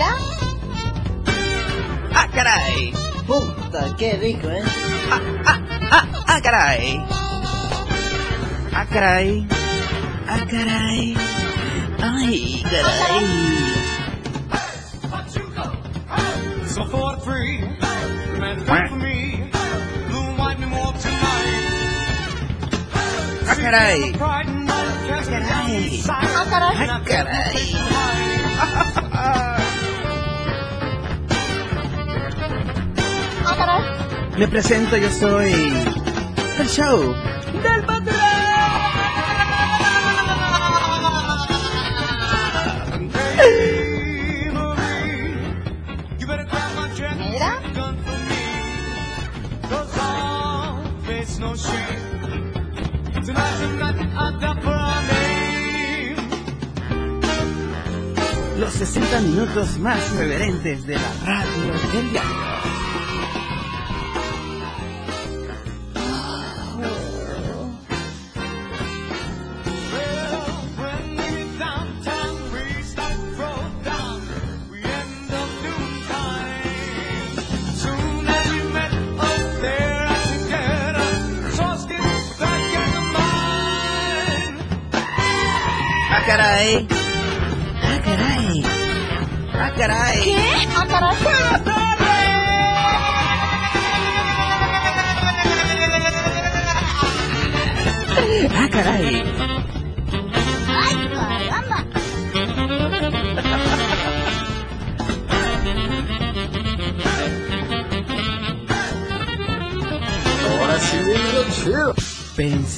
Caray! Mira. ¡Ah, caray! Puta, qué rico, ¿eh? ¡Ah, ah, ah, ah, caray! ¡Ah, caray! ¡Ah, caray! ¡Ay, caray! So for free, man, come for me. Blue, white, and walk tonight. ¡Ah, caray! Pride and love, cast it down caray. Ah, caray. And I've got no caray. Me presento, yo soy el show del patrón. Los 60 minutos más reverentes de la radio del diario.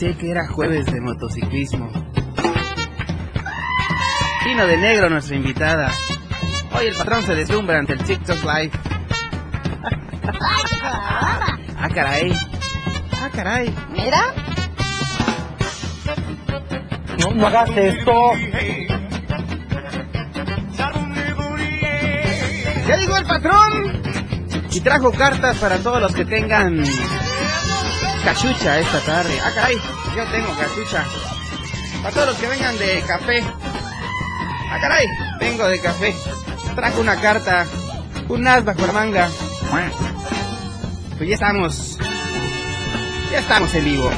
Pensé que era jueves de motociclismo. Vino de negro nuestra invitada. Hoy el patrón se deslumbra ante el TikTok Live. ¡Ah, caray! ¡Ah, caray! Mira. No, no hagas esto. ¡Ya llegó el patrón! Y trajo cartas para todos los que tengan cachucha esta tarde. ¡Ah, caray! Yo tengo cachucha. Para todos los que vengan de café. ¡Ah, caray! Vengo de café. Trajo una carta. Un as bajo la manga. Pues ya estamos. Ya estamos en vivo.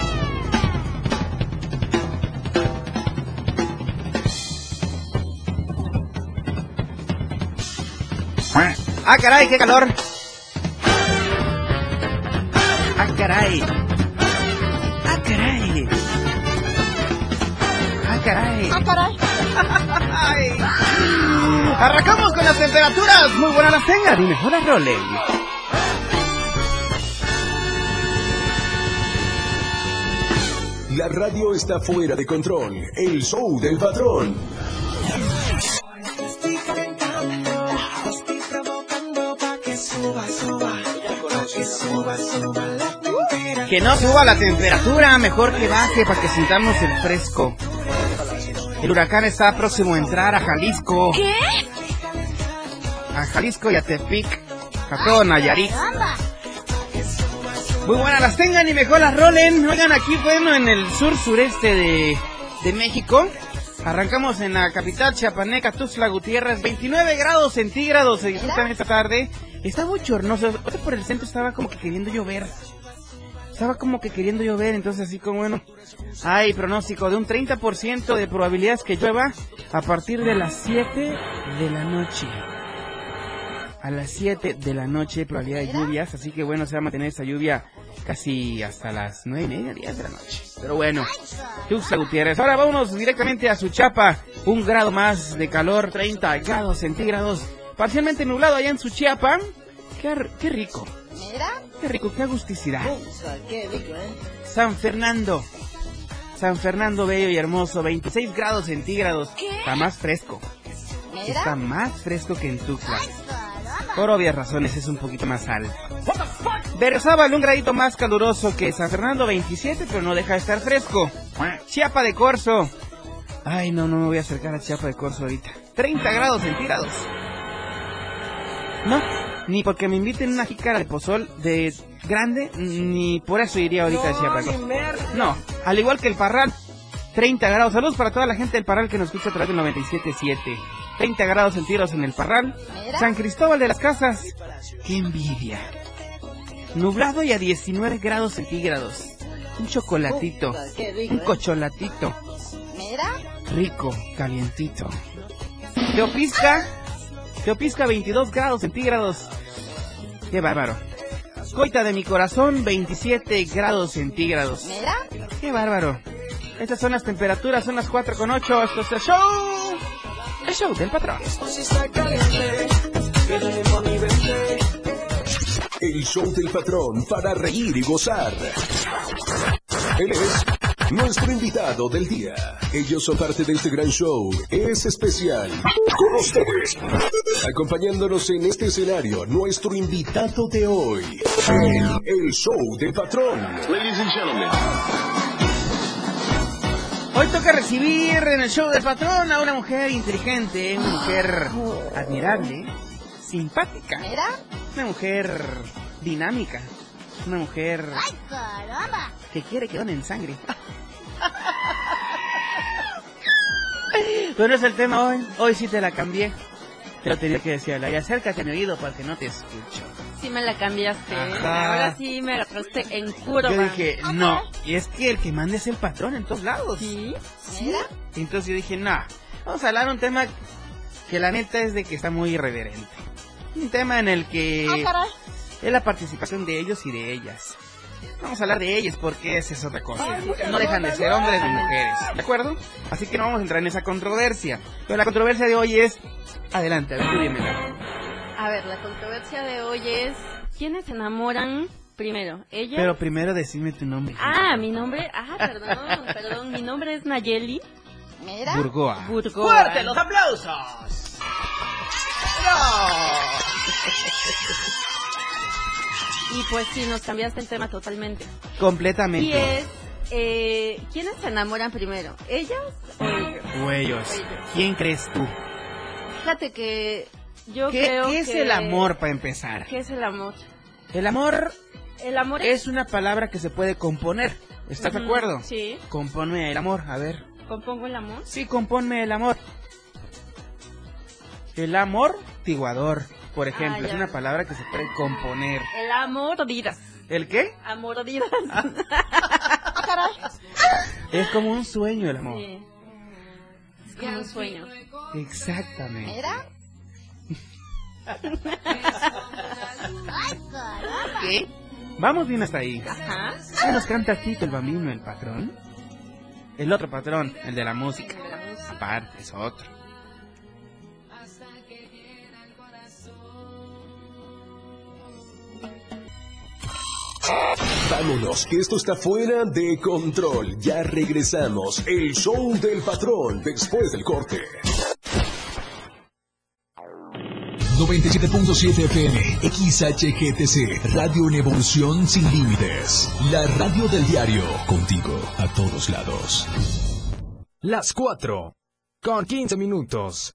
¡Ah, caray! ¡Qué calor! ¡Ah, caray! Caray! Ah, caray. ¡Ay! Arrancamos con las temperaturas. Muy buenas las tengan y mejor las rolen. La radio está fuera de control. El show del patrón. Que no suba la temperatura, mejor que baje para que sintamos el fresco. El huracán está próximo a entrar a Jalisco. ¿Qué? A Jalisco y a Tepic. A todo Nayarit. Muy buenas las tengan y mejor las rolen. Oigan, aquí, bueno, en el sur sureste de, de México. Arrancamos en la capital chiapaneca, Tuxtla Gutiérrez. 29 grados centígrados se disfrutan esta tarde. Está bochornoso. Por el centro estaba como que queriendo llover. Estaba como que queriendo llover, entonces así como bueno, hay pronóstico de un 30% de probabilidades que llueva a partir de las 7 de la noche. A las 7 de la noche probabilidad de lluvias, así que bueno, se va a mantener esa lluvia casi hasta las 9 y media, 10 de la noche. Pero bueno, Tuxtla Gutiérrez. Ahora vámonos directamente a Suchiapa. Un grado más de calor, 30 grados centígrados. Parcialmente nublado allá en Suchiapa. Qué, qué rico, Mira, qué rico, qué agusticidad. puta, qué rico, ¿eh? San Fernando. San Fernando bello y hermoso, 26 grados centígrados. Está más fresco. Está más fresco que en Tuxtla. Por obvias razones es un poquito más alto. Berzábal, un gradito más caluroso que San Fernando 27, pero no deja de estar fresco. Chiapa de Corzo. Ay, no, no me voy a acercar a Chiapa de Corzo ahorita. 30 grados centígrados. No, ni porque me inviten una jícara de pozol de grande, ni por eso iría ahorita a Chiapa de Corzo. No, al igual que el Parral. 30 grados. Saludos para toda la gente del Parral que nos escucha a través del 97.7. 30 grados centígrados en el Parral. San Cristóbal de las Casas. ¡Qué envidia! Nublado y a 19 grados centígrados. Un chocolatito. Un ¿eh? cocholatito. Rico, calientito. Teopisca. Teopisca 22 grados centígrados. ¡Qué bárbaro! Coita de mi corazón 27 grados centígrados. mira, ¡Qué bárbaro! Estas son las temperaturas, son las 4 con 8. Esto es el show. El show del patrón. El show del patrón para reír y gozar. Él es nuestro invitado del día. Ellos son parte de este gran show. Es especial. Con ustedes. Acompañándonos en este escenario, nuestro invitado de hoy. El, el show del patrón. Ladies and gentlemen. Hoy toca recibir en el show del patrón a una mujer inteligente, una mujer admirable, simpática, mira, una mujer dinámica, una mujer ay, caramba. que quiere que donen sangre. Pero es el tema hoy, hoy sí te la cambié. Pero tenía que decirla, y acércate a mi oído para que no te escucho. Sí me la cambiaste. Ajá. Ahora sí me la traste en curva. Yo dije, no, y es que el que manda es el patrón en todos lados. Sí. Mira, Entonces yo dije, no, vamos a hablar un tema que la neta es de que está muy irreverente. Un tema en el que ah, es la participación de ellos y de ellas. Vamos a hablar de ellas porque esa es otra cosa. No dejan de ser hombres ni mujeres, ¿de acuerdo? Así que no vamos a entrar en esa controversia. Pero la controversia de hoy es... Adelante, adelante, dímela. A ver, la controversia de hoy es ¿quiénes se enamoran primero? ¿Ella? Pero primero decime tu nombre. Ah, mi nombre. Ah, perdón, perdón. Mi nombre es Nayeli Mira, Burgoa. Burgoa. aplausos! Y pues sí, nos cambiaste el tema totalmente. Y Completamente. es eh, ¿quiénes se enamoran primero? ¿Ellas o ellos? O ellos. ¿Quién crees tú? Fíjate que yo ¿Qué, creo qué es que- el amor para empezar? ¿Qué es el amor? El amor El amor es... es una palabra que se puede componer. ¿Estás de acuerdo? Sí. Componme el amor, a ver. ¿Compongo el amor? Sí, componme el amor. El amor tiguador, por ejemplo, Ah, es una palabra que se puede componer. El amor didas. ¿El qué? Amor didas. ah, caray. Es como un sueño el amor. Sí. Es como un sueño. Exactamente. Caramba. ¿Qué? Vamos bien hasta ahí. Ajá. ¿Qué nos canta Tito el Bambino, el patrón? El otro patrón, el. De la música. Aparte, es otro. Vámonos, que esto está fuera de control. Ya regresamos. El show del patrón después del corte. 97.7 FM, XHGTC, Radio en Evolución Sin Límites. La radio del diario, contigo a todos lados. Las 4. Con 15 minutos.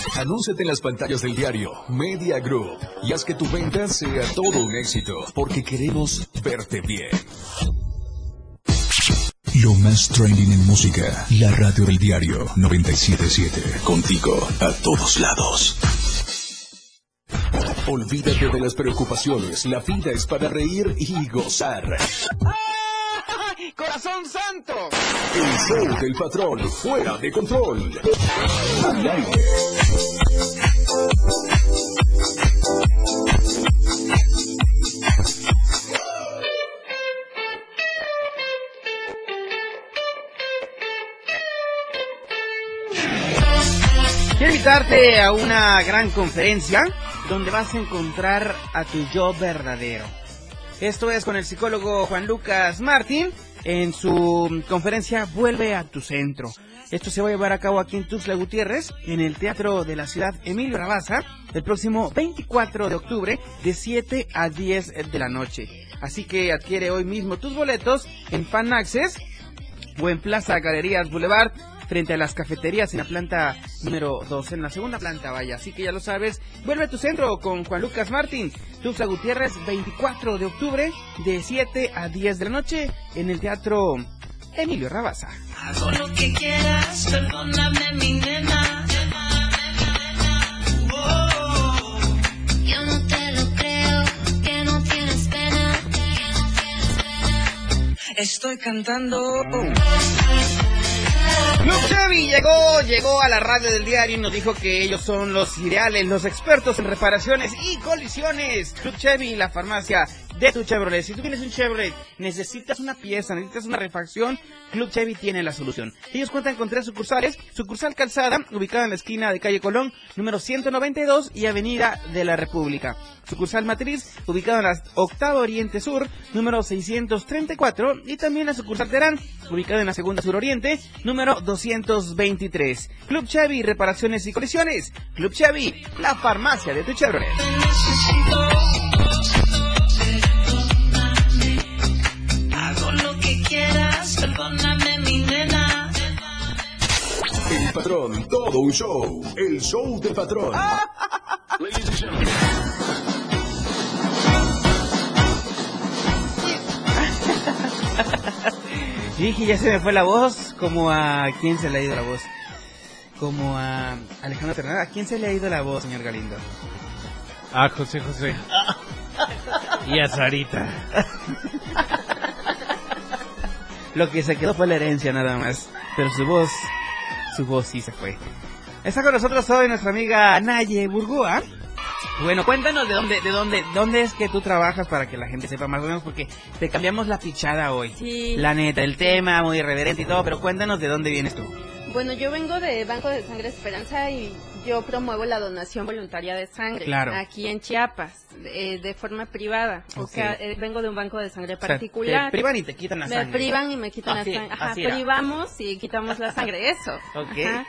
Anúnciate en las pantallas del diario Media Group y haz que tu venta sea todo un éxito, porque queremos verte bien. Lo más trending en música. La radio del diario 977. Contigo a todos lados. Olvídate de las preocupaciones, la vida es para reír y gozar. ¡Corazón santo! El show del patrón, fuera de control. Al aire. Quiero invitarte a una gran conferencia donde vas a encontrar a tu yo verdadero. Esto es con el psicólogo Juan Lucas Martín en su conferencia Vuelve a tu centro. Esto se va a llevar a cabo aquí en Tuxtla Gutiérrez, en el Teatro de la Ciudad Emilio Rabaza, el próximo 24 de octubre, de 7 a 10 de la noche. Así que adquiere hoy mismo tus boletos en Fan Access o en Plaza Galerías Boulevard frente a las cafeterías en la planta número 2, en la segunda planta, vaya. Así que ya lo sabes, vuelve a tu centro con Juan Lucas Martín, Tuxtla Gutiérrez, 24 de octubre, de 7 a 10 de la noche, en el Teatro Emilio Rabaza. Hago lo que quieras, perdóname mi nena. Oh, Yo no te lo creo, que no tienes pena. Estoy cantando. Club Chevy llegó, llegó a la radio del diario y nos dijo que ellos son los ideales, los expertos en reparaciones y colisiones. Club Chevy, la farmacia de tu Chevrolet. Si tú tienes un Chevrolet, necesitas una pieza, necesitas una refacción, Club Chevy tiene la solución. Ellos cuentan con tres sucursales. Sucursal Calzada, ubicada en la esquina de calle Colón, número 192 y Avenida de la República. Sucursal Matriz, ubicada en la Octava Oriente Sur, número 634. Y también la sucursal Terán, ubicada en la Segunda Sur Oriente, número 223. Club Chevy, reparaciones y colisiones. Club Chevy, la farmacia de tu Chevrolet. Hago lo que quieras, perdóname mi nena. El patrón, todo un show. El show del patrón. Ladies and gentlemen. Dije, ya se me fue la voz, como a... ¿Quién se le ha ido la voz? Como a Alejandro Fernández. ¿A quién se le ha ido la voz, señor Galindo? A José José. y a Sarita. Lo que se quedó fue la herencia nada más. Pero su voz, su voz sí se fue. Está con nosotros hoy nuestra amiga Naye Burgua. Bueno, cuéntanos de dónde, de dónde, dónde es que tú trabajas para que la gente sepa más o menos, porque te cambiamos la pichada hoy. Sí. La neta, el tema muy irreverente y todo, pero cuéntanos de dónde vienes tú. Bueno, yo vengo de Banco de Sangre Esperanza y yo promuevo la donación voluntaria de sangre Claro. aquí en Chiapas, eh, de forma privada. O Ok. sea, eh, vengo de un banco de sangre O sea, particular. te privan y te quitan la me sangre. privan y me quitan Así, la sangre. Ajá, privamos y quitamos la sangre, eso. Ok. Ajá.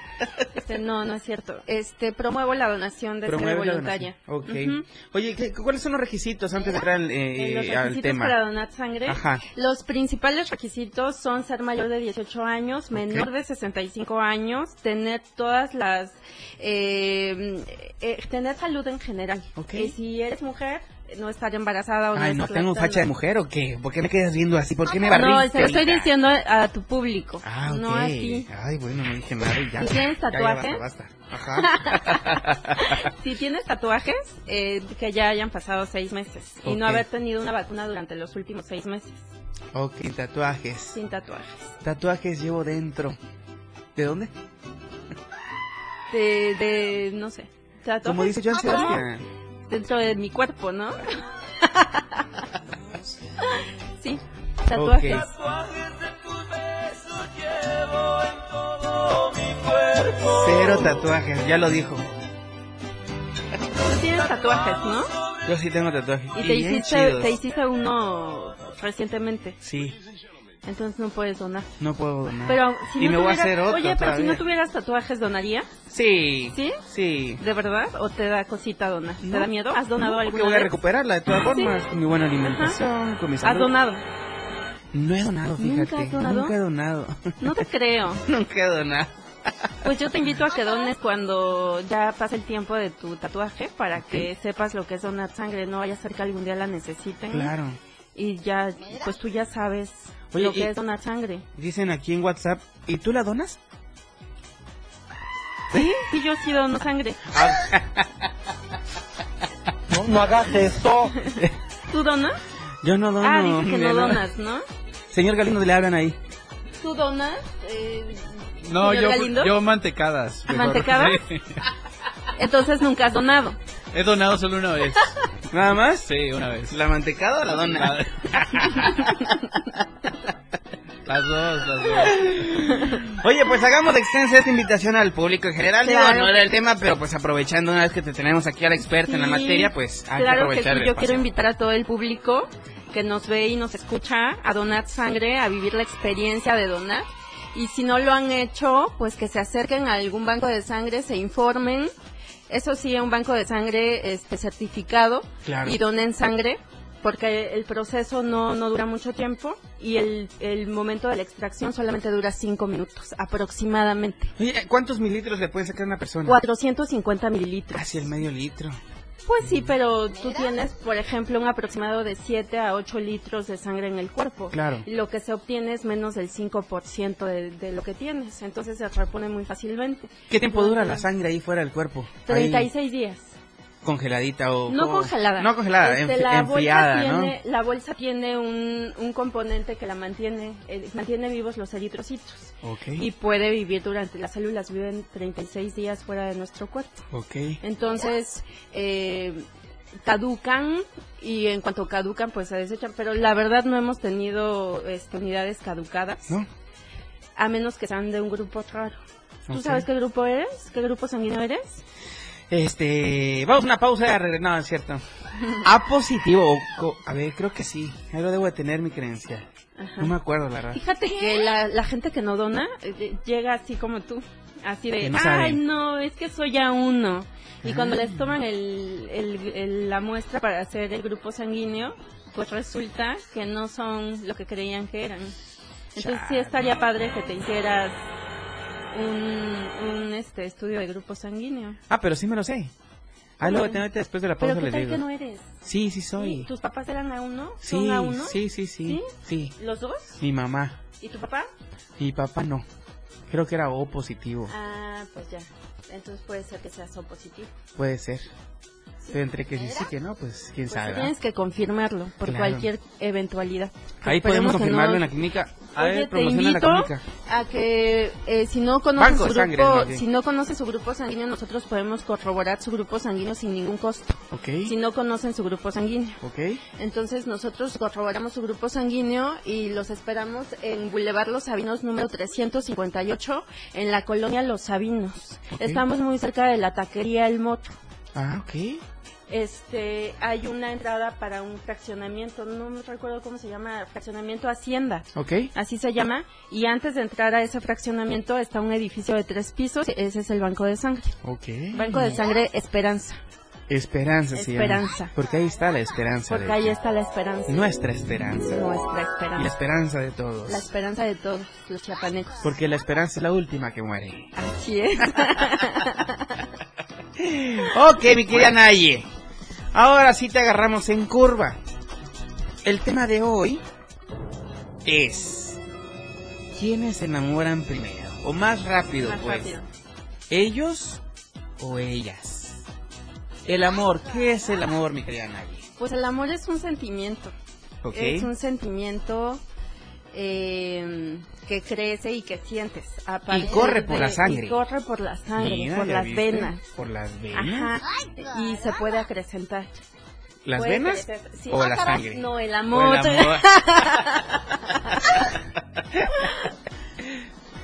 Este, no, no es cierto. Este, promuevo la donación de sangre voluntaria. donación. Ok. Ujú. Oye, ¿qué- ¿cuáles son los requisitos antes de entrar al, eh, Eh, los al requisitos tema? para donar sangre. Ajá. Los principales requisitos son ser mayor de 18 años, menor de 65 años, tener todas las... eh, eh, tener salud en general. Ok. Y si eres mujer, no estar embarazada o no Ay, ¿no estar tengo facha de mujer o qué? ¿Por qué me quedas viendo así? ¿Por qué me No, barriste? se lo estoy ahorita? diciendo a tu público, Ah, ok. no a ti. Ay, bueno, no dije nada y ya. ¿Y tienes tatuajes? basta, basta. Ajá. si tienes tatuajes, eh, que ya hayan pasado seis meses y no haber tenido una vacuna durante los últimos seis meses, ok, tatuajes. sin tatuajes. Tatuajes llevo dentro. ¿De dónde? De, de no sé. ¿Tatuajes? Como dice Joan ¿Cómo? Sebastián. Dentro de mi cuerpo, ¿no? sí, tatuajes. Tatuajes de tus besos llevo en todo mi cuerpo. Cero tatuajes, ya lo dijo. Tú tienes tatuajes, ¿no? Yo sí tengo tatuajes. Y te bien hiciste, te hiciste uno recientemente. Sí, Entonces no puedes donar. no puedo donar. Pero si y no me voy a tuvieras- hacer otro Oye, pero si no tuvieras tatuajes, ¿donaría? Sí. ¿Sí? Sí. ¿De verdad? ¿O te da cosita donar? ¿Te No. da miedo? ¿Has donado No, alguna porque voy a vez? recuperarla de todas Sí. formas, con mi buena alimentación, con mi ¿Has salud. donado? No he donado, ¿Nunca fíjate. has donado? Nunca he donado. No te creo. Nunca he donado. Pues yo te invito a que dones cuando ya pase el tiempo de tu tatuaje para que sepas lo que es donar sangre. No vaya a ser que algún día la necesiten. Claro. Y ya, pues tú ya sabes Oye, lo que es donar sangre. Dicen aquí en WhatsApp, ¿y tú la donas? Sí, sí, yo sí dono sangre. No, no hagas esto. ¿Tú donas? Yo no dono. ah, dices que no donas, ¿no? Señor Galindo, le hablan ahí. ¿Tú donas? Eh, No, yo, Galindo? yo mantecadas. mejor. ¿Mantecadas? Entonces nunca has donado. He donado solo una vez. ¿Nada más? Sí, una vez. ¿La mantecada o la dona? Las dos, las dos. Oye, pues hagamos extensa esta invitación al público en general. Digo, Claro. no era el tema, pero pues aprovechando una vez que te tenemos aquí al experto en la materia, pues hay que que sí, aprovechar el yo quiero invitar a todo el público que nos ve y nos escucha a donar sangre, a vivir la experiencia de donar. Y si no lo han hecho, pues que se acerquen a algún banco de sangre, se informen. Eso sí, a un banco de sangre este, certificado Claro. y donen sangre, porque el proceso no, no dura mucho tiempo y el, el momento de la extracción solamente dura cinco minutos aproximadamente. ¿cuántos mililitros le puede sacar una persona? 450 mililitros. Casi el medio litro. Pues sí, pero tú tienes, por ejemplo, un aproximado de 7 a 8 litros de sangre en el cuerpo. Claro. Lo que se obtiene es menos del 5% de, de lo que tienes, entonces se repone muy fácilmente. ¿Qué tiempo dura la sangre ahí fuera del cuerpo? Ahí, 36 días. Congeladita o... No congelada. No congelada, Este, enf- la enfriada, bolsa ¿no? tiene, La bolsa tiene un, un componente que la mantiene, eh, mantiene vivos los eritrocitos. Ok, Y puede vivir durante, las células viven 36 días fuera de nuestro cuerpo. ok. Entonces, eh, caducan y en cuanto caducan, pues se desechan. Pero la verdad no hemos tenido este, unidades caducadas, ¿No? a menos que sean de un grupo raro. ¿Tú sabes qué grupo eres? ¿Qué grupo sanguíneo eres? Este, vamos a una pausa y a regresar. No, es cierto. A positivo. o co- A ver, creo que sí. Algo debo de tener mi creencia. Ajá. No me acuerdo, la verdad. Fíjate que la, la gente que no dona eh, llega así como tú, así de, no ay, saben". no, es que soy a uno. Y Ah. cuando les toman el, el- el- la muestra para hacer el grupo sanguíneo, pues resulta que no son lo que creían que eran. Entonces sí estaría padre que te hicieras un, un este estudio de grupo sanguíneo. Ah, pero sí me lo sé. Ahí lo voy a tener ahorita después de la Pero pausa, ¿qué les tal digo. que no eres? Sí, sí soy. ¿Sí? ¿Tus papás eran a uno? Sí, ¿Son a uno? sí, sí, sí, sí. ¿Los dos? Mi mamá. ¿Y tu papá? Mi papá no. Creo que era O positivo. Ah, pues ya. Entonces puede ser que seas O positivo. Puede ser. Entre que sí sí que no, pues quién Pues sabe. tienes que confirmarlo por Claro. cualquier eventualidad. Ahí podemos confirmarlo no- en la clínica. A ver, te invito la clínica. a que eh, si no conoces Banco su sangre, grupo, si no conoces su grupo sanguíneo, nosotros podemos corroborar su grupo sanguíneo sin ningún costo. Ok, Si no conocen su grupo sanguíneo. ok. Entonces nosotros corroboramos su grupo sanguíneo y los esperamos en Boulevard Los Sabinos número 358 en la colonia Los Sabinos. Estamos muy cerca de la taquería El Moto. Ah, ok. Este, hay una entrada para un fraccionamiento, no me recuerdo cómo se llama, fraccionamiento Hacienda. Ok. Así se llama. Y antes de entrar a ese fraccionamiento está un edificio de tres pisos. Ese es el Banco de Sangre. Ok. Banco de Sangre Esperanza. Esperanza llama. Esperanza. Porque ahí está la esperanza. Porque ahí está la esperanza. Nuestra esperanza. Nuestra Y la esperanza. esperanza de todos. La esperanza de todos los chiapanecos. Porque la esperanza es la última que muere. Así es. Ok, mi querida Naye. Ahora sí te agarramos en curva. El tema de hoy es... ¿Quiénes se enamoran primero? O más rápido, Más pues. rápido. ¿Ellos o ellas? El amor, ¿qué es el amor, mi querida Naye? Pues el amor es un sentimiento. Ok. Es un sentimiento eh, que crece y que sientes. partir corre por la sangre. Y corre por la sangre, Mira, por ¿ya las viste? venas. Por las venas. Ajá. Y se puede acrecentar. ¿Las Puede venas sí. o Ah, la sangre? No, el O amor. el amor.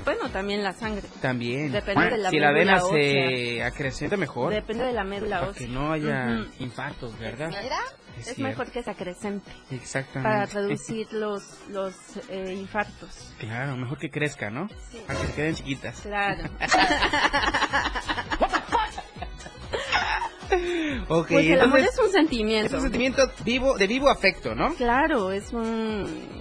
bueno, también la sangre. También. Depende de la si la médula vena se acrecenta mejor. Depende de la médula Para ósea. que no haya Ujú. infartos, ¿verdad? Es, cierto. mejor que se acrecente Exactamente. para reducir los, los eh, infartos. Claro, mejor que crezca, ¿no? Para que se queden chiquitas. Claro. Ok, Pues el amor entonces, es un sentimiento. es un sentimiento vivo, de vivo afecto, ¿no? Claro, es un,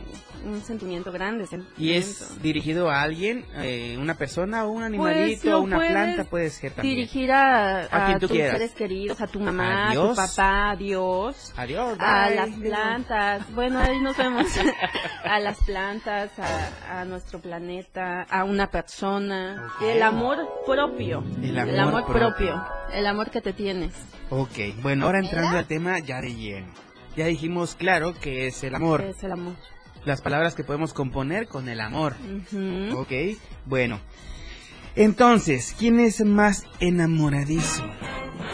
un sentimiento grande. Y es dirigido a alguien, eh, una persona o un animalito, Pues o una planta puede ser también. Dirigir a, A a, quien tú tus quieras. seres queridos, a tu mamá, A a tu papá, a Dios. Adiós. A bye. las plantas, bueno, ahí nos vemos. a las plantas, a, a nuestro planeta, a una persona. El amor propio. El amor propio. El amor que te tienes. Ok, bueno, ahora entrando al tema ya de lleno. Ya dijimos claro que es el amor. Es el amor. Las palabras que podemos componer con el amor. Ujú. Ok, bueno. Entonces, ¿quién es más enamoradizo?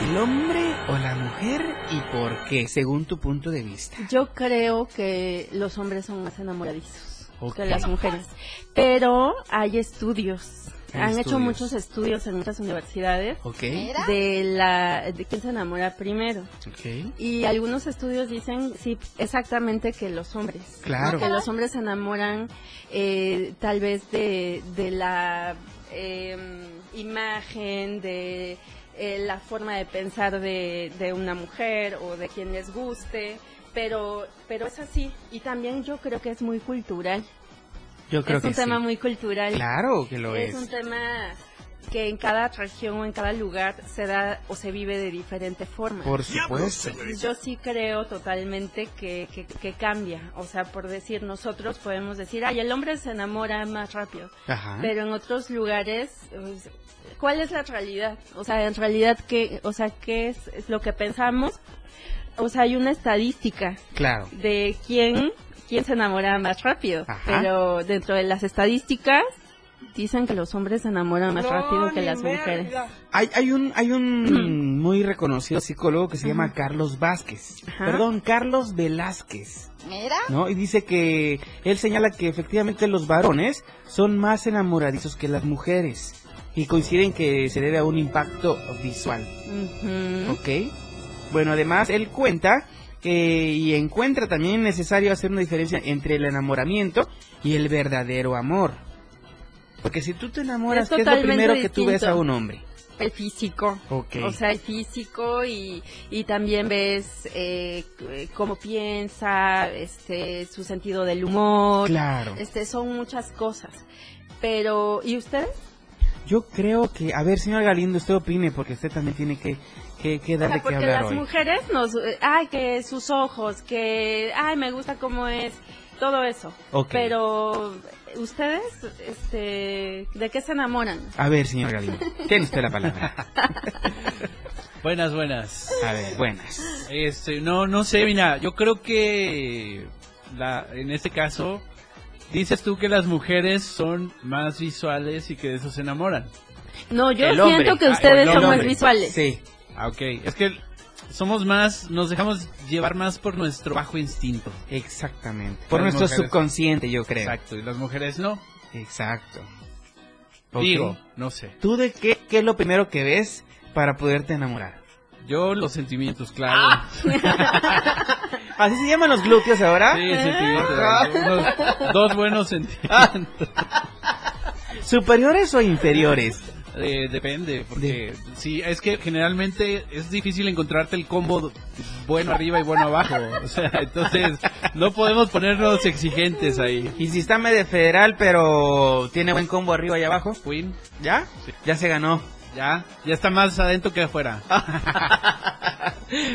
¿El hombre o la mujer? ¿Y por qué, según tu punto de vista? Yo creo que los hombres son más enamoradizos que las mujeres. Pero hay estudios. Han hecho muchos estudios en muchas universidades de la de quién se enamora primero. Y algunos estudios dicen, sí, exactamente que los hombres. Claro. Que los hombres se enamoran eh, tal vez de, de la eh, imagen, de eh, la forma de pensar de, de una mujer o de quien les guste. Pero, pero es así. Y también yo creo que es muy cultural. Yo creo es que un tema sí. muy cultural. Claro que lo es. Es un tema que en cada región o en cada lugar se da o se vive de diferente forma. Por supuesto. Yo sí creo totalmente que, que, que cambia. O sea, por decir, nosotros podemos decir, ay, el hombre se enamora más rápido. Ajá. Pero en otros lugares, pues, ¿cuál es la realidad? O sea, en realidad, ¿qué, o sea, ¿qué es, es lo que pensamos? O sea, hay una estadística Claro. de quién, quién se enamora más rápido. Ajá. Pero dentro de las estadísticas, dicen que los hombres se enamoran más rápido que las mujeres. Hay, hay un, hay un muy reconocido psicólogo que se llama Carlos Vázquez. Ajá. Perdón, Carlos Velázquez. Mira. ¿No? Y dice que él señala que efectivamente los varones son más enamoradizos que las mujeres. Y coinciden que se debe a un impacto visual. Ujú. ¿Ok? Bueno, además él cuenta que y encuentra también necesario hacer una diferencia entre el enamoramiento y el verdadero amor. Porque si tú te enamoras, Es ¿qué es lo primero que tú ves a un hombre? El físico. Ok. O sea, el físico y, y también ves eh, cómo piensa, este, su sentido del humor. Claro. Este, son muchas cosas. Pero, ¿y usted? Yo creo que, a ver, señor Galindo, usted opine, porque usted también tiene que, que, que darle que Porque hablar las hoy. mujeres nos, eh, ay, que sus ojos, que, ay, me gusta cómo es, todo eso. Ok. Pero, ¿ustedes, este, de qué se enamoran? A ver, señor Galindo, tiene usted la palabra. Buenas, buenas. A ver, buenas. Este, no, no sé, mira, yo creo que la, en este caso dices tú que las mujeres son más visuales y que de eso se enamoran. No, yo El siento hombre. que Ah, ustedes el son más visuales. Sí. Ah, ok. Es que somos más, nos dejamos llevar más por nuestro bajo instinto. Exactamente. Por Las nuestro mujeres- subconsciente, yo creo. Exacto, y las mujeres no. Exacto. Ok. Digo, no sé. ¿Tú de qué, qué es lo primero que ves para poderte enamorar? Yo los sentimientos, claro. ¿Así se llaman los glúteos ahora? Sí, sentimientos. Unos- dos buenos sentimientos. ¿Superiores o inferiores? Eh, depende, porque sí, es que generalmente es difícil encontrarte el combo bueno arriba y bueno abajo. O sea, entonces no podemos ponernos exigentes ahí. Y si está medio federal, pero tiene buen combo arriba y abajo, Queen, ¿ya? Ya se ganó. ya, ya está más adentro que afuera.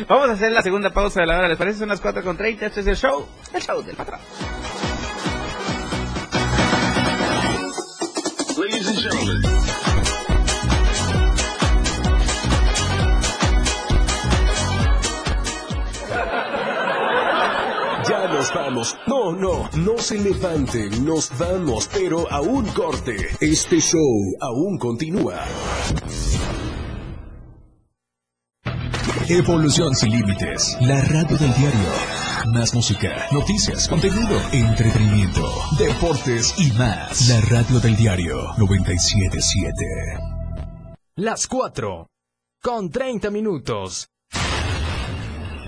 Vamos a hacer la segunda pausa de la hora, ¿les parece? Son las 4 con 30, este es el show, el show del patrón. Ladies and gentlemen. Vamos. No, no, no se levanten, nos vamos, pero a un corte. Este show aún continúa. Evolución sin límites. La radio del diario. Más música, noticias, contenido, entretenimiento, deportes y más. La radio del diario 977. Las 4. Con 30 minutos.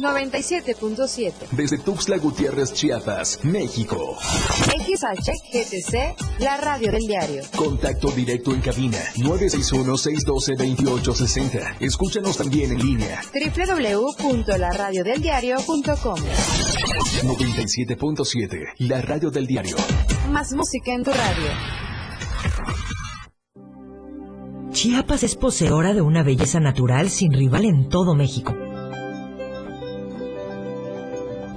97.7. Desde Tuxtla Gutiérrez, Chiapas, México. XHGTC, la radio del diario. Contacto directo en cabina 961-612-2860. Escúchanos también en línea. www.laradiodeldiario.com 97.7. La radio del diario. Más música en tu radio. Chiapas es poseedora de una belleza natural sin rival en todo México.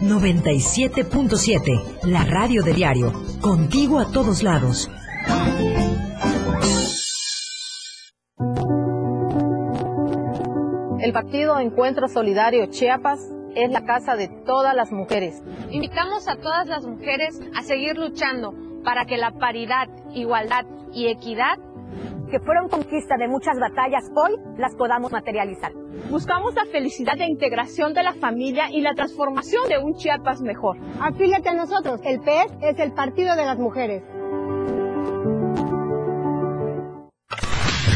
97.7, la radio de diario, contigo a todos lados. El Partido Encuentro Solidario Chiapas es la casa de todas las mujeres. Invitamos a todas las mujeres a seguir luchando para que la paridad, igualdad y equidad que fueron conquista de muchas batallas, hoy las podamos materializar. Buscamos la felicidad e integración de la familia y la transformación de un Chiapas mejor. Afíliate a nosotros. El PES es el Partido de las Mujeres.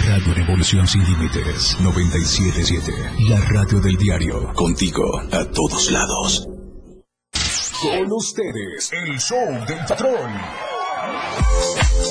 Radio Revolución Sin Límites 977. La radio del diario. Contigo a todos lados. Con ustedes, el show del patrón.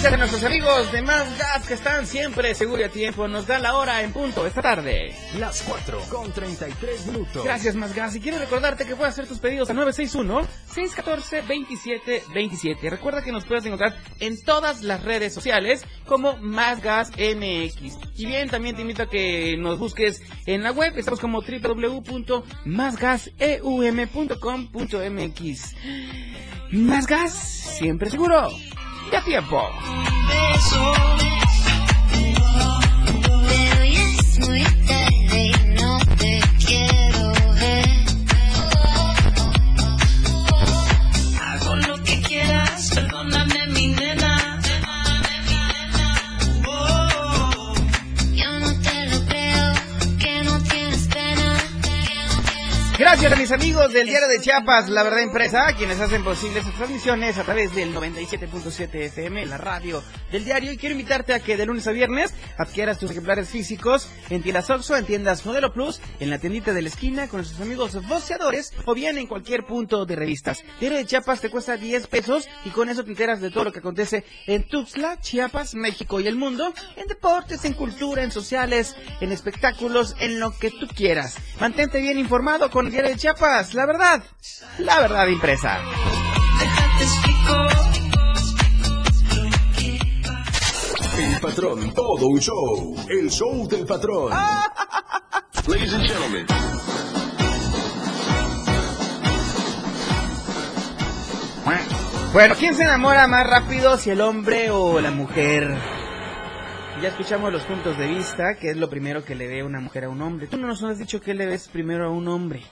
Gracias a nuestros amigos de Más Gas que están siempre seguro y a tiempo. Nos da la hora en punto esta tarde. Las 4 con 33 minutos. Gracias, Más Gas. Y quiero recordarte que puedes hacer tus pedidos al 961-614-2727. Recuerda que nos puedes encontrar en todas las redes sociales como Más Gas MX. Y bien, también te invito a que nos busques en la web. Estamos como www.másgaseum.com.mx. Más Gas, siempre seguro tiempo. Ya es muy amigos del Diario de Chiapas, La Verdad Empresa, quienes hacen posible estas transmisiones a través del 97.7 FM, la radio del diario. Y quiero invitarte a que de lunes a viernes adquieras tus ejemplares físicos en tiendas Oxxo, en tiendas Modelo Plus, en la tiendita de la esquina con nuestros amigos voceadores o bien en cualquier punto de revistas. Diario de Chiapas te cuesta 10 pesos y con eso te enteras de todo lo que acontece en Tuxtla, Chiapas, México y el mundo, en deportes, en cultura, en sociales, en espectáculos, en lo que tú quieras. Mantente bien informado con el Diario de Chiapas, la verdad, la verdad impresa. El patrón, todo un show. El show del patrón. Ladies and gentlemen. Bueno, ¿quién se enamora más rápido, si el hombre o la mujer? Ya escuchamos los puntos de vista, que es lo primero que le ve una mujer a un hombre. Tú no nos has dicho qué le ves primero a un hombre.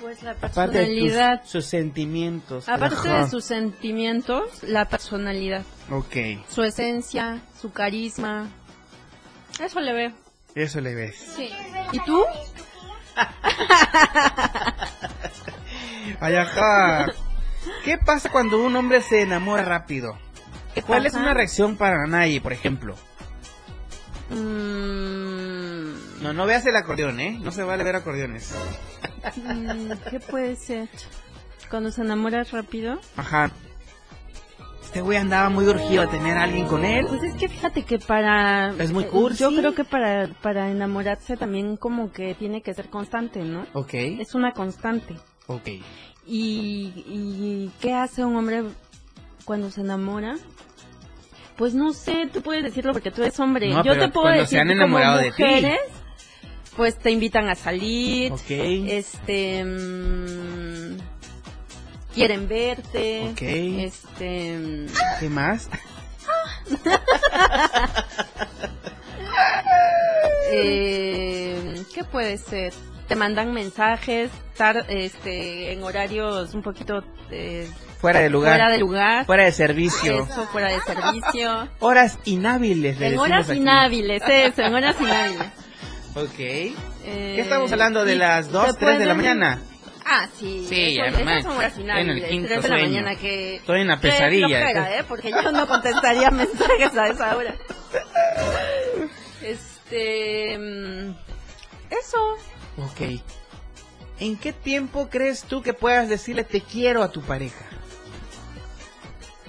Pues la Aparte de tus- personalidad. sus sentimientos. Aparte Ajá. de sus sentimientos, la personalidad. Ok, Su esencia, su carisma. Eso le veo. eso le ves. Sí. ¿Y tú? Ay, ajá. ¿Qué pasa cuando un hombre se enamora rápido? ¿Cuál es una reacción para Nayi, por ejemplo? Mm, No, no veas el acordeón, ¿eh? No se vale ver acordeones. mm, ¿Qué puede ser? Cuando se enamora rápido. Ajá. este güey andaba muy urgido a tener a alguien con él. Pues es que fíjate que para... Es muy cursi. Yo creo que para, para enamorarse también como que tiene que ser constante, ¿no? Ok, Es una constante. ok. ¿Y, y qué hace un hombre cuando se enamora? Pues no sé, tú puedes decirlo porque tú eres hombre. No, Yo pero te puedo cuando decir se han que como enamorado de ti. Pues te invitan a salir, Ok. este, mm, quieren verte, Ok. este, mm, ¿Qué más? eh, ¿qué puede ser? Te mandan mensajes, tar- este, en horarios un poquito eh, Fuera de lugar. Fuera de lugar. Fuera de servicio. Eso, fuera de servicio. Horas inhábiles. le en horas aquí. inhábiles, eso, en horas inhábiles. Ok. Eh, ¿Qué estamos hablando? ¿De las 2, te 3 de la pueden- mañana? Ah, sí. Sí, ya, esas man, son horas estoy en el quinto 3 de la sueño. mañana que... Estoy en la que pesadilla, flojera, entonces- ¿eh? Porque yo no contestaría mensajes a esa hora. Este... mm, Eso. Ok. ¿En qué tiempo crees tú que puedas decirle te quiero a tu pareja?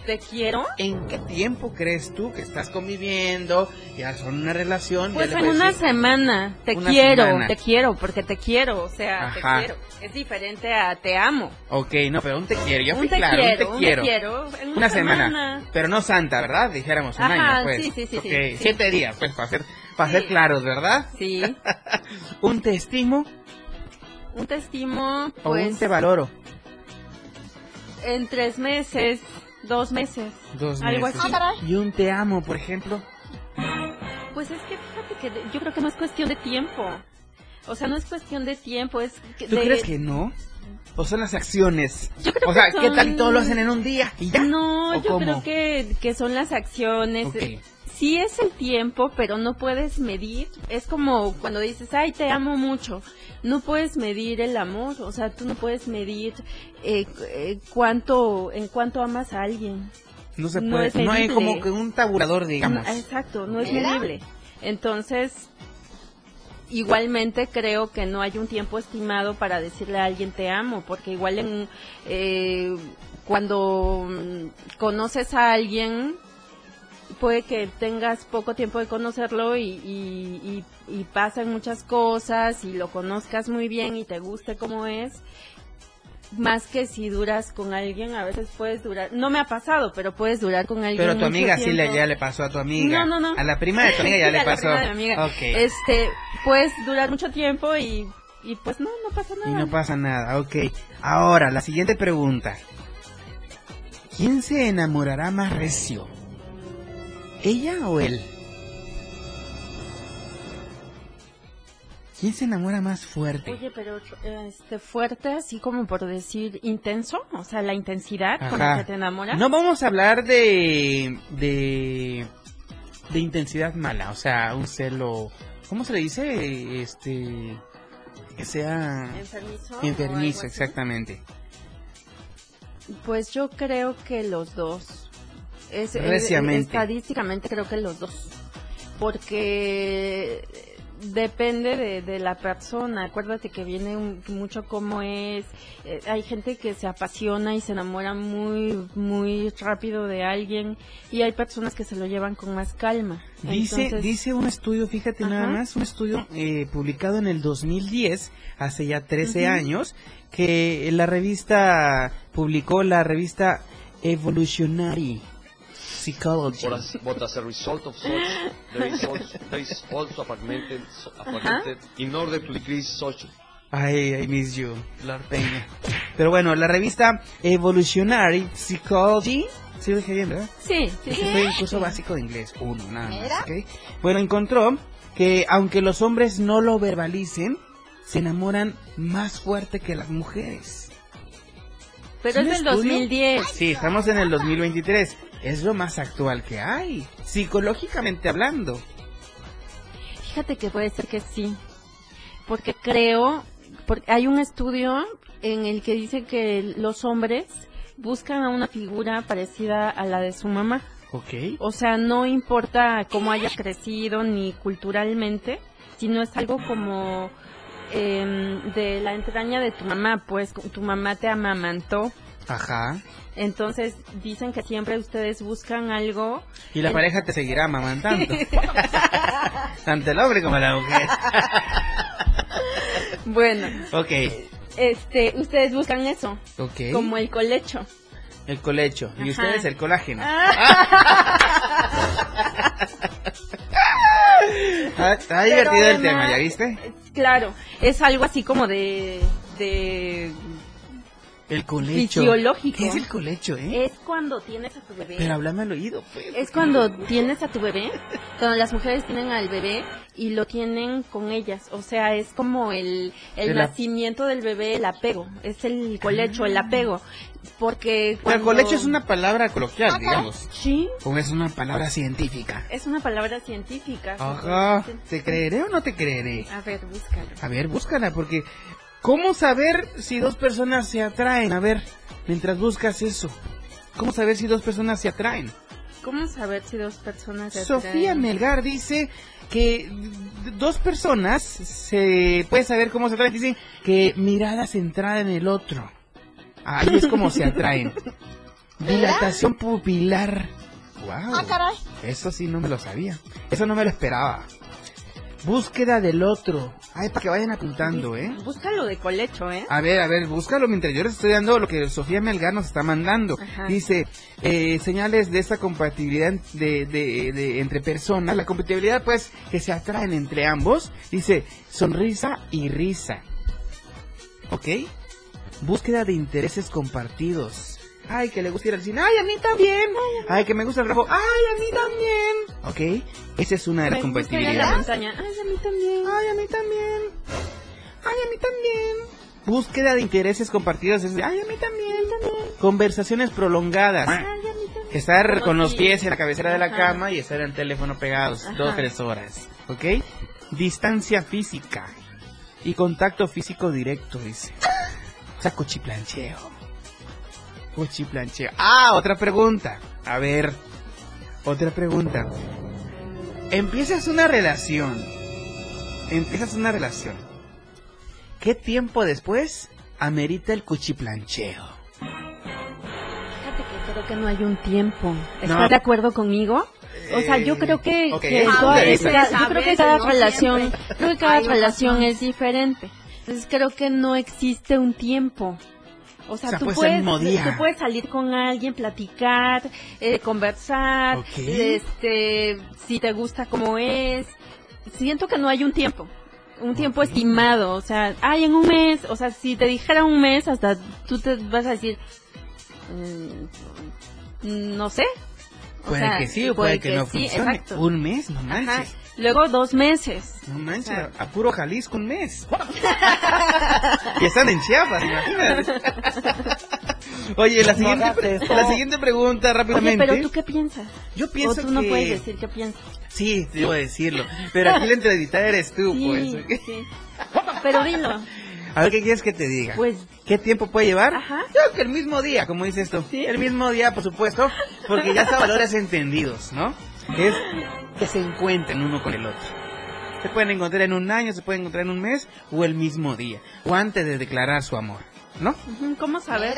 ¿Te quiero? ¿En qué tiempo crees tú que estás conviviendo? Ya son una relación. Pues en una decir, semana, te Una quiero, semana. te quiero, porque te quiero, o sea, Ajá. te quiero. Es diferente a te amo. Ok, no, pero un te quiero. Ya Un fui te claro, quiero, un te un te quiero. quiero, en una Una semana. semana. Pero no santa, ¿verdad? Dijéramos un Ajá, año, pues. sí, sí, sí, sí. siete días, pues, para ser, para ser claros, ¿verdad? Sí. un te estimo Un te estimo, o un pues, te valoro. en tres meses, dos meses. Dos Algo meses. así. Y un te amo, por ejemplo. Pues es que fíjate que de- yo creo que no es cuestión de tiempo. O sea, no es cuestión de tiempo, es que ¿Tú de- crees que no? ¿O son las acciones? Yo creo o sea, que ¿qué tal y todo lo hacen en un día y ya? No, ¿O yo cómo? creo que, que son las acciones. Ok. Sí es el tiempo, pero no puedes medir. Es como cuando dices, ay, te amo mucho. No puedes medir el amor. O sea, tú no puedes medir eh, eh, cuánto, en cuánto amas a alguien. No se No puede. es No, hay como que un tabulador, digamos. No, exacto, no es medible. Entonces, igualmente creo que no hay un tiempo estimado para decirle a alguien te amo, porque igual en eh, cuando mm, conoces a alguien puede que tengas poco tiempo de conocerlo y, y, y, y pasan muchas cosas y lo conozcas muy bien y te guste como es más que si duras con alguien, a veces puedes durar, no me ha pasado, pero puedes durar con alguien Pero tu amiga sí le, tiempo. ya le pasó a tu amiga. No, no, no. A la prima de tu amiga ya le a la pasó. prima de mi amiga. Este, puedes durar mucho tiempo y, y pues no, no pasa Y nada. no pasa nada, ok. Ahora, la siguiente pregunta. ¿Quién se enamorará más recio? ¿Ella o él? ¿Quién se enamora más fuerte? Oye, pero este fuerte, así como por decir intenso, o sea, la intensidad con la que te enamoras. No vamos a hablar de, de de intensidad mala, o sea, un celo, ¿cómo se le dice? Este que sea Enfermizo enfermizo, exactamente. Pues yo creo que los dos. Es, estadísticamente creo que los dos. Porque depende de, de la persona. Acuérdate que viene un- mucho cómo es. Eh, hay gente que se apasiona y se enamora muy, muy rápido de alguien. Y hay personas que se lo llevan con más calma. Dice, Entonces, dice un estudio, fíjate nada más, un estudio eh, publicado en el 2010, hace ya 13 Ujú. años, que la revista publicó la revista Evolutionary Psychology. But as, but as a result of such, there is also, there is also a fragmented, a fragmented in order to decrease such Ay, I miss you, Lord Peña. Pero bueno, la revista Evolutionary Psychology, sí lo dije bien, ¿verdad? Sí, sí, fue el curso básico de inglés, uno, nada más, Mira. ¿ok? Bueno, encontró que aunque los hombres no lo verbalicen, se enamoran más fuerte que las mujeres. Pero es del estudio? 2010. Sí, estamos en el 2023. Es lo más actual que hay, psicológicamente hablando. Fíjate que puede ser que sí, porque creo, porque hay un estudio en el que dice que los hombres buscan a una figura parecida a la de su mamá. Ok. O sea, no importa cómo haya crecido ni culturalmente, sino es algo como em, de la entraña de tu mamá, pues tu mamá te amamantó Ajá. Entonces dicen que siempre ustedes buscan algo. Y la pareja te seguirá amamantando. Tanto el hombre como la mujer. bueno, Ok, este, ustedes buscan eso, ok. como el colecho. El colecho. Y ustedes el colágeno. Ah, está Pero divertido el tema, ¿ya viste? Claro, es algo así como de, de El colecho. fisiológico. ¿Qué es el colecho, eh? Es cuando tienes a tu bebé. Pero háblame al oído, pues. Es cuando tienes a tu bebé, cuando las mujeres tienen al bebé y lo tienen con ellas. O sea, es como el, el nacimiento del bebé, el apego. Es el colecho, el apego. Porque cuando... colecho es una palabra coloquial, digamos. Sí, O es una palabra científica. es una palabra científica. Ajá. ¿Te creeré o no te creeré? A ver, búscalo. A ver, búscala, porque ¿cómo saber si dos personas se atraen? A ver, mientras buscas eso, ¿cómo saber si dos personas se atraen? ¿Cómo saber si dos personas se Sofía atraen? Melgar dice que dos personas se puede saber cómo se atraen. Dice que mirada centrada en el otro. Ahí es como se atraen. Dilatación pupilar. Wow. Ah, caray. Eso sí no me lo sabía. Eso no me lo esperaba. Búsqueda del otro. Ay, para que vayan apuntando, ¿eh? Búscalo de colecho, ¿eh? A ver, a ver, búscalo mientras yo les estoy dando lo que Sofía Melgar nos está mandando. Ajá. Dice, eh, señales de esta compatibilidad de, de- de- entre personas. La compatibilidad, pues, que se atraen entre ambos. Dice, sonrisa y risa. ¿Ok? Búsqueda de intereses compartidos. Ay, que le gusta ir al cine. Ay, a mí también. Ay, que me gusta el rojo. Ay, a mí también. ¿Ok? Esa es una de las a la compatibilidades. montaña. Ay, a mí también. Ay, a mí también. Ay, a mí también. Búsqueda de intereses compartidos. Es de, ay, a mí también. Conversaciones prolongadas. Estar con los pies en la cabecera de la Ajá. cama y estar en el teléfono pegados Ajá. dos, tres horas. ¿Ok? Distancia física. Y contacto físico directo, dice. O sea, cuchiplancheo. Cuchiplancheo. Ah, otra pregunta. A ver. Otra pregunta. Empiezas una relación. Empiezas una relación. ¿Qué tiempo después amerita el cuchiplancheo? Fíjate que creo que no hay un tiempo. ¿Estás No. de acuerdo conmigo? O sea, yo creo que, toda- vista. cada- yo creo que cada no relación, siempre. creo que cada relación es diferente. Entonces creo que no existe un tiempo. O sea, O sea, tú, puedes, tú puedes salir con alguien, platicar, eh, conversar, este, si te gusta cómo es. Siento que no hay un tiempo, un tiempo estimado. O sea, ay, en un mes, o sea, si te dijera un mes, hasta tú te vas a decir, mm, no sé. O Puede sea, que sí o puede, que, no sí, funcione. exacto. Un mes, no Ajá. Luego dos meses. No manches, O sea- a puro Jalisco un mes. y están en Chiapas, imagínate. Oye, la siguiente, la siguiente pregunta Oye, rápidamente. pero tú qué piensas? Yo pienso o tú no que- puedes decir qué piensas. Sí, debo decirlo. Pero aquí la entrevistada eres tú, Sí, pues. sí. Pero dilo. A ver, ¿qué quieres que te diga? Pues, ¿Qué tiempo puede llevar? Ajá. Yo creo que el mismo día, como dices tú. El mismo día, por supuesto, porque ya está valores entendidos, ¿no? Es que se encuentren uno con el otro. Se pueden encontrar en un año, se pueden encontrar en un mes, o el mismo día, o antes de declarar su amor, ¿no? ¿cómo saber?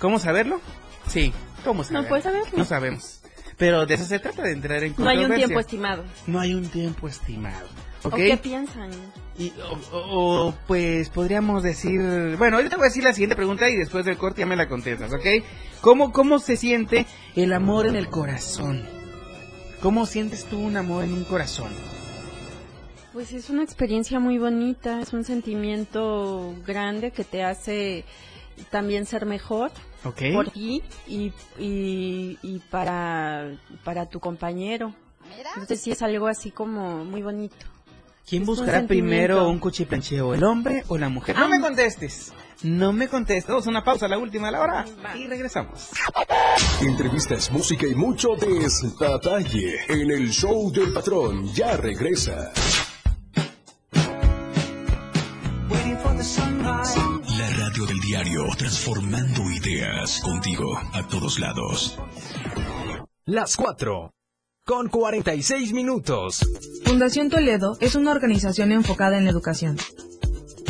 ¿Cómo saberlo? Sí, ¿cómo saberlo? puedes saberlo. No sabemos. Pero de eso se trata, de entrar en No hay un controversia. tiempo estimado. No hay un tiempo estimado. ¿O qué piensan? Y, o, o- o, pues podríamos decir, bueno, ahorita voy a decir la siguiente pregunta y después del corte ya me la contestas, ¿ok? ¿Cómo, cómo se siente el amor en el corazón? ¿Cómo sientes tú un amor en un corazón? Pues es una experiencia muy bonita, es un sentimiento grande que te hace también ser mejor por ti y, y, y para, para tu compañero. Entonces sí es algo así como muy bonito. ¿Quién buscará primero un cuchiplancheo, el hombre o la mujer? No me contestes. No me contestes. Vamos a una pausa, la última de la hora. Y regresamos. Entrevistas, música y mucho detalle en el show del patrón. Ya regresa. La radio del diario, transformando ideas contigo a todos lados. Las 4. Con 46 minutos. Fundación Toledo es una organización enfocada en la educación.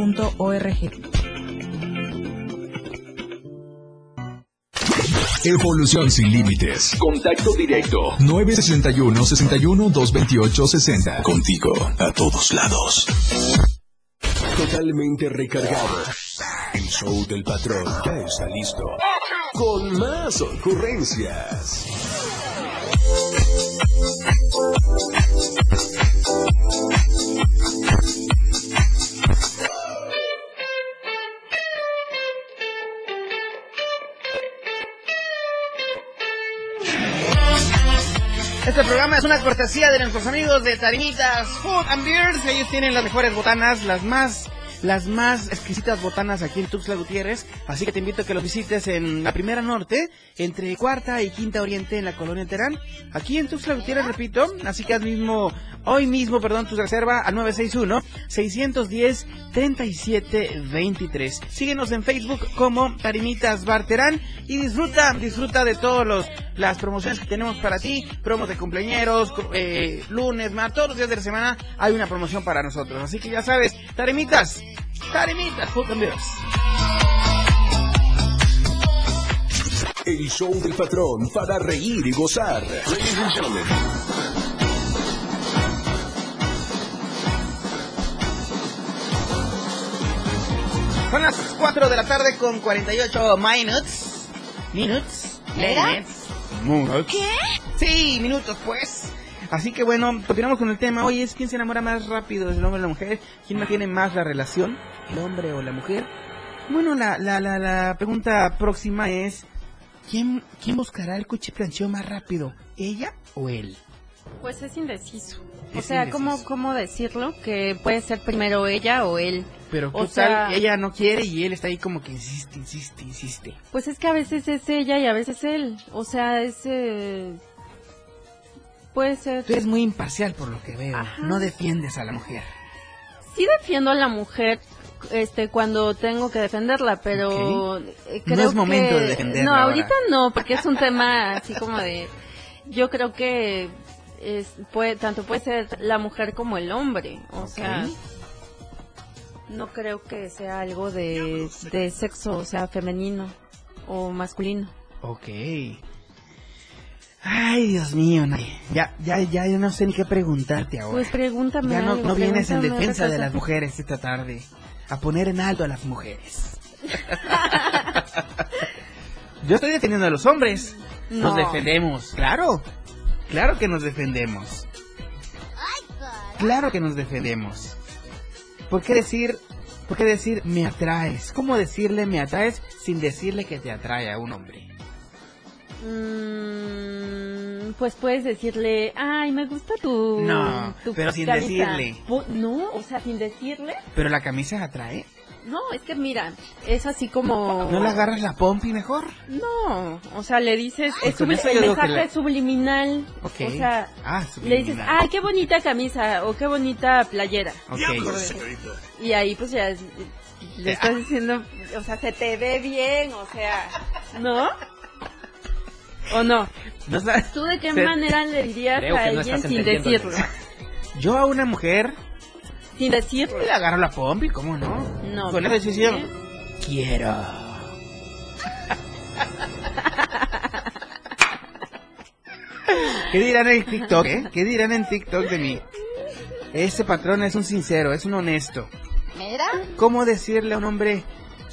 www.fundaciontoledo.org. Evolución sin límites. Contacto directo. 961 61 228 60. Contigo a todos lados. Totalmente recargado. El show del patrón ya está listo. Con más ocurrencias. Este programa es una cortesía de nuestros amigos de Tarimitas Food and Beers. Ellos tienen las mejores botanas, las más las más exquisitas botanas aquí en Tuxtla Gutiérrez, así que te invito a que los visites en la Primera Norte, entre Cuarta y Quinta Oriente en la Colonia Terán, aquí en Tuxtla Gutiérrez, repito, así que haz mismo, hoy mismo, perdón, tu reserva al 961-610-3723. Síguenos en Facebook como Tarimitas Bar Terán y disfruta, disfruta de todos los las promociones que tenemos para ti, promos de cumpleañeros, eh, lunes, más, todos los días de la semana hay una promoción para nosotros, así que ya sabes, Tarimitas, And Beers. El show del patrón para reír y gozar. Ladies and gentlemen. Son las 4 de la tarde con 48 minutes. Minutes. Minutes. ¿Qué? Sí, minutos pues. Así que bueno, continuamos con el tema. Hoy es quién se enamora más rápido, el hombre o la mujer. ¿Quién mantiene más la relación, el hombre o la mujer? Bueno, la, la, la, la pregunta próxima es, ¿quién, ¿quién buscará el cuchiplancheo más rápido? ¿Ella o él? Pues es indeciso. O sea, indeciso. ¿cómo, ¿cómo decirlo? Que puede ser primero ella o él. Pero O ¿qué sea- tal? Ella no quiere y él está ahí como que insiste, insiste, insiste. Pues es que a veces es ella y a veces él. O sea, es... eh, Puede ser... Tú eres muy imparcial por lo que veo. Ajá. No defiendes a la mujer. Sí defiendo a la mujer este cuando tengo que defenderla, pero Ok. eh, No creo es momento que- de defenderla No, ahora. ahorita no, porque es un tema así como de yo creo que es puede tanto puede ser la mujer como el hombre, o sea, no creo que sea algo de, de sexo, o sea, femenino o masculino. Ok. Ay, Dios mío, Nay. Ya, ya, ya, yo no sé ni qué preguntarte ahora. Pues pregúntame ya no, algo, no vienes en defensa de las mujeres esta tarde. A poner en alto a las mujeres. yo estoy defendiendo a los hombres. Nos No. defendemos, claro. Claro que nos defendemos. Claro que nos defendemos. ¿Por qué decir, por qué decir me atraes? ¿Cómo decirle me atraes sin decirle que te atrae a un hombre? Mm, pues puedes decirle, ay, me gusta tu... No, tu pero sin camisa". decirle. No, o sea, sin decirle. Pero la camisa atrae. No, es que mira, es así como... ¿No le agarras la pompi mejor? No, o sea, le dices, Ay, es subli- el mensaje la- subliminal. Ok. O sea, Ah, le dices, subliminal. ay, qué bonita camisa o qué bonita playera. Y ahí pues ya le estás diciendo, o sea, se te ve bien, o sea, ¿no? ¿O no? No ¿Tú de qué Se- manera le dirías a no alguien sin decirlo? Yo a una mujer Sin decirlo. le agarro la pompi, ¿cómo no? No. Con esa decisión, quiero. ¿Qué dirán en TikTok, eh? ¿Qué dirán en TikTok de mí? Ese patrón es un sincero, es un honesto. Mira. ¿Cómo decirle a un hombre,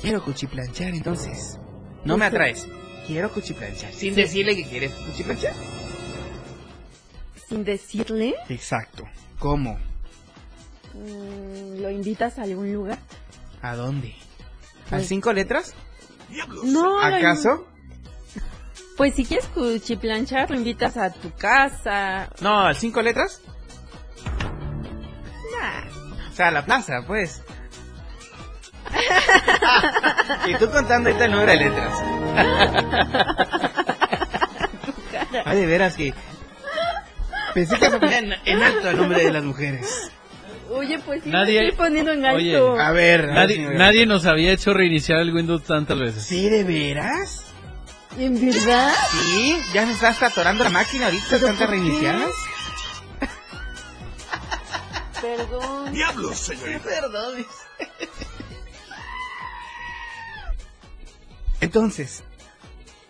quiero cuchiplanchar entonces? No me atraes. Quiero cuchiplanchar. Sin Sí. decirle que quieres cuchiplanchar. Sin decirle, Exacto. ¿Cómo? mm, lo invitas a algún lugar. ¿A dónde? ¿A Pues- cinco letras? No, ¿Acaso? Pues si quieres cuchiplanchar, lo invitas a tu casa. No, ¿al cinco letras? Nah. O sea, a la plaza, pues. y tú contando número de letras. Ay, de veras que... Pensé que se ponía en, en alto el nombre de las mujeres. Oye, pues sí, Nadie- me estoy poniendo en Oye, alto. A ver, a ver, Nadie, nadie nos había hecho reiniciar el Windows tantas veces. ¿Sí, de veras? ¿En verdad? Sí, ya se está hasta atorando la máquina ahorita, tantas reiniciadas. Perdón. Diablos, señorita. Perdón. Entonces,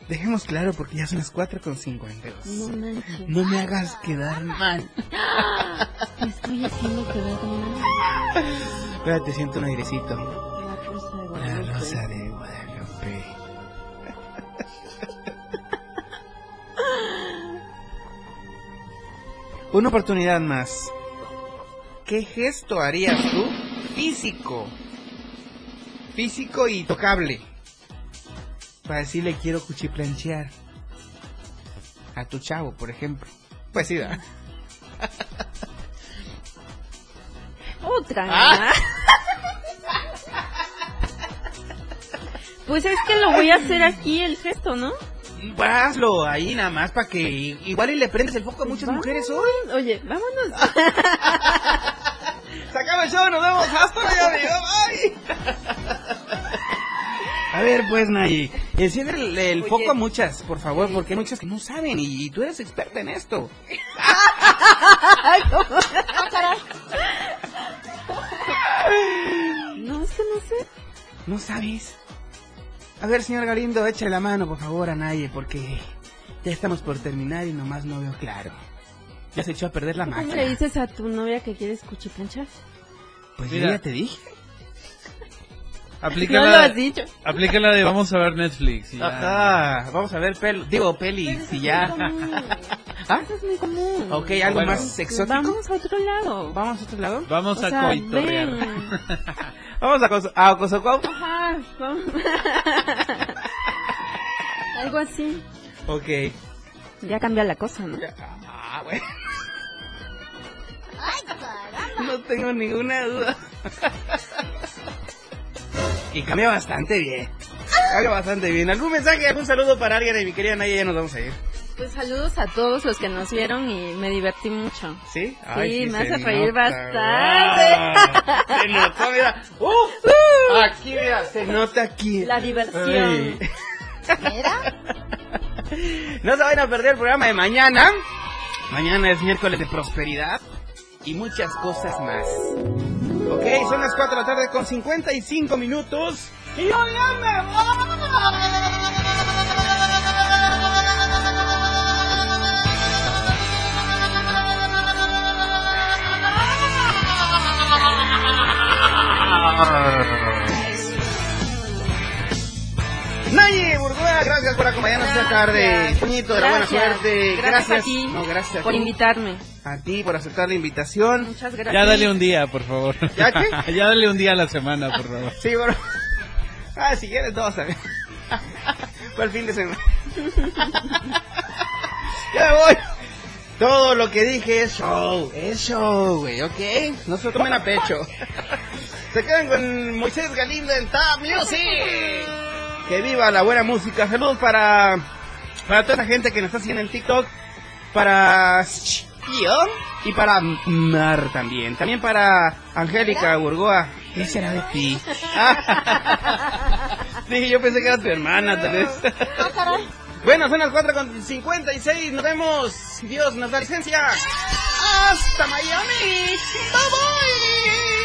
dejemos claro porque ya son las 4.52. No manches. No me hagas quedar mal. Me estoy haciendo quedar mal. Espérate, siento un airecito. La de rosa de Guadalupe. Una oportunidad más. ¿Qué gesto harías tú? Físico. Físico y tocable. Para decirle quiero cuchiplanchear. A tu chavo, por ejemplo. Pues sí, ¿verdad? Otra. Ah. Pues es que lo voy a hacer aquí el gesto, ¿no? Pues hazlo ahí nada más para que igual y le prendes el foco a muchas mujeres hoy. Oye, vámonos. Se acaba el show, nos vemos hasta mañana. Bye. A ver, pues, Nayi, enciende el, el Oye. foco a muchas, por favor, porque hay muchas que no saben y, y tú eres experta en esto. ¿cómo? No sé, no sé. ¿No sabes? A ver, señor Galindo, échale la mano, por favor, a Naye, porque ya estamos por terminar y nomás no veo claro. Ya se echó a perder la ¿Cómo le máquina. dices a tu novia que quieres cuchiplanchar? Pues Mira. yo ya te dije. Aplica No la, lo has dicho. aplica la de vamos a ver Netflix. y ya. Ajá, vamos a ver pel digo peli, si ya. ¿Ah? Eso es muy común. Ok, algo Bueno. más exótico. Vamos a otro lado. ¿Vamos a otro lado? Vamos O a sea, coitorrear. Vamos a, Cos- a Cosocop. Ajá, vamos. Algo así. Ok. Ya cambia la cosa, ¿no? Ah, bueno. No tengo ninguna duda. Y cambia bastante bien. Cambia bastante bien. ¿Algún mensaje, algún saludo para alguien de mi querida Naya? Ya nos vamos a ir. Pues saludos a todos los que nos vieron y me divertí mucho. ¿Sí? Sí, me se hace reír nota. bastante. Se notó, mira. ¡Uh! Aquí, mira, se nota aquí. La diversión. Ay. No se vayan a perder el programa de mañana. Mañana es miércoles de prosperidad y muchas cosas más. Ok, son las 4 de la tarde con 55 minutos. Y yo ya me. Naye Burgoa, gracias por acompañarnos esta tarde. Puñito de la buena Gracias. suerte. Gracias a ti No, gracias a por ti. invitarme. A ti por aceptar la invitación. Muchas gracias. Ya dale un día, por favor. ¿Ya qué? ya dale un día a la semana, por favor. Sí, bueno. Ah, si quieres, todos a ver. Fue el fin de semana. ya me voy. Todo lo que dije es show. Es show, güey, ¿ok? No se lo tomen a pecho. Se quedan con Moisés Galindo en Tab Music. Que viva la buena música. Saludos para, para toda la gente que nos está haciendo en TikTok. Para Y para Mar también. También para Angélica Burgoa. ¿Qué será de ti? sí, yo pensé que era tu hermana, tal vez. bueno, son las 4 con 56. Nos vemos. Dios nos da licencia. Hasta Miami. ¡Vamos!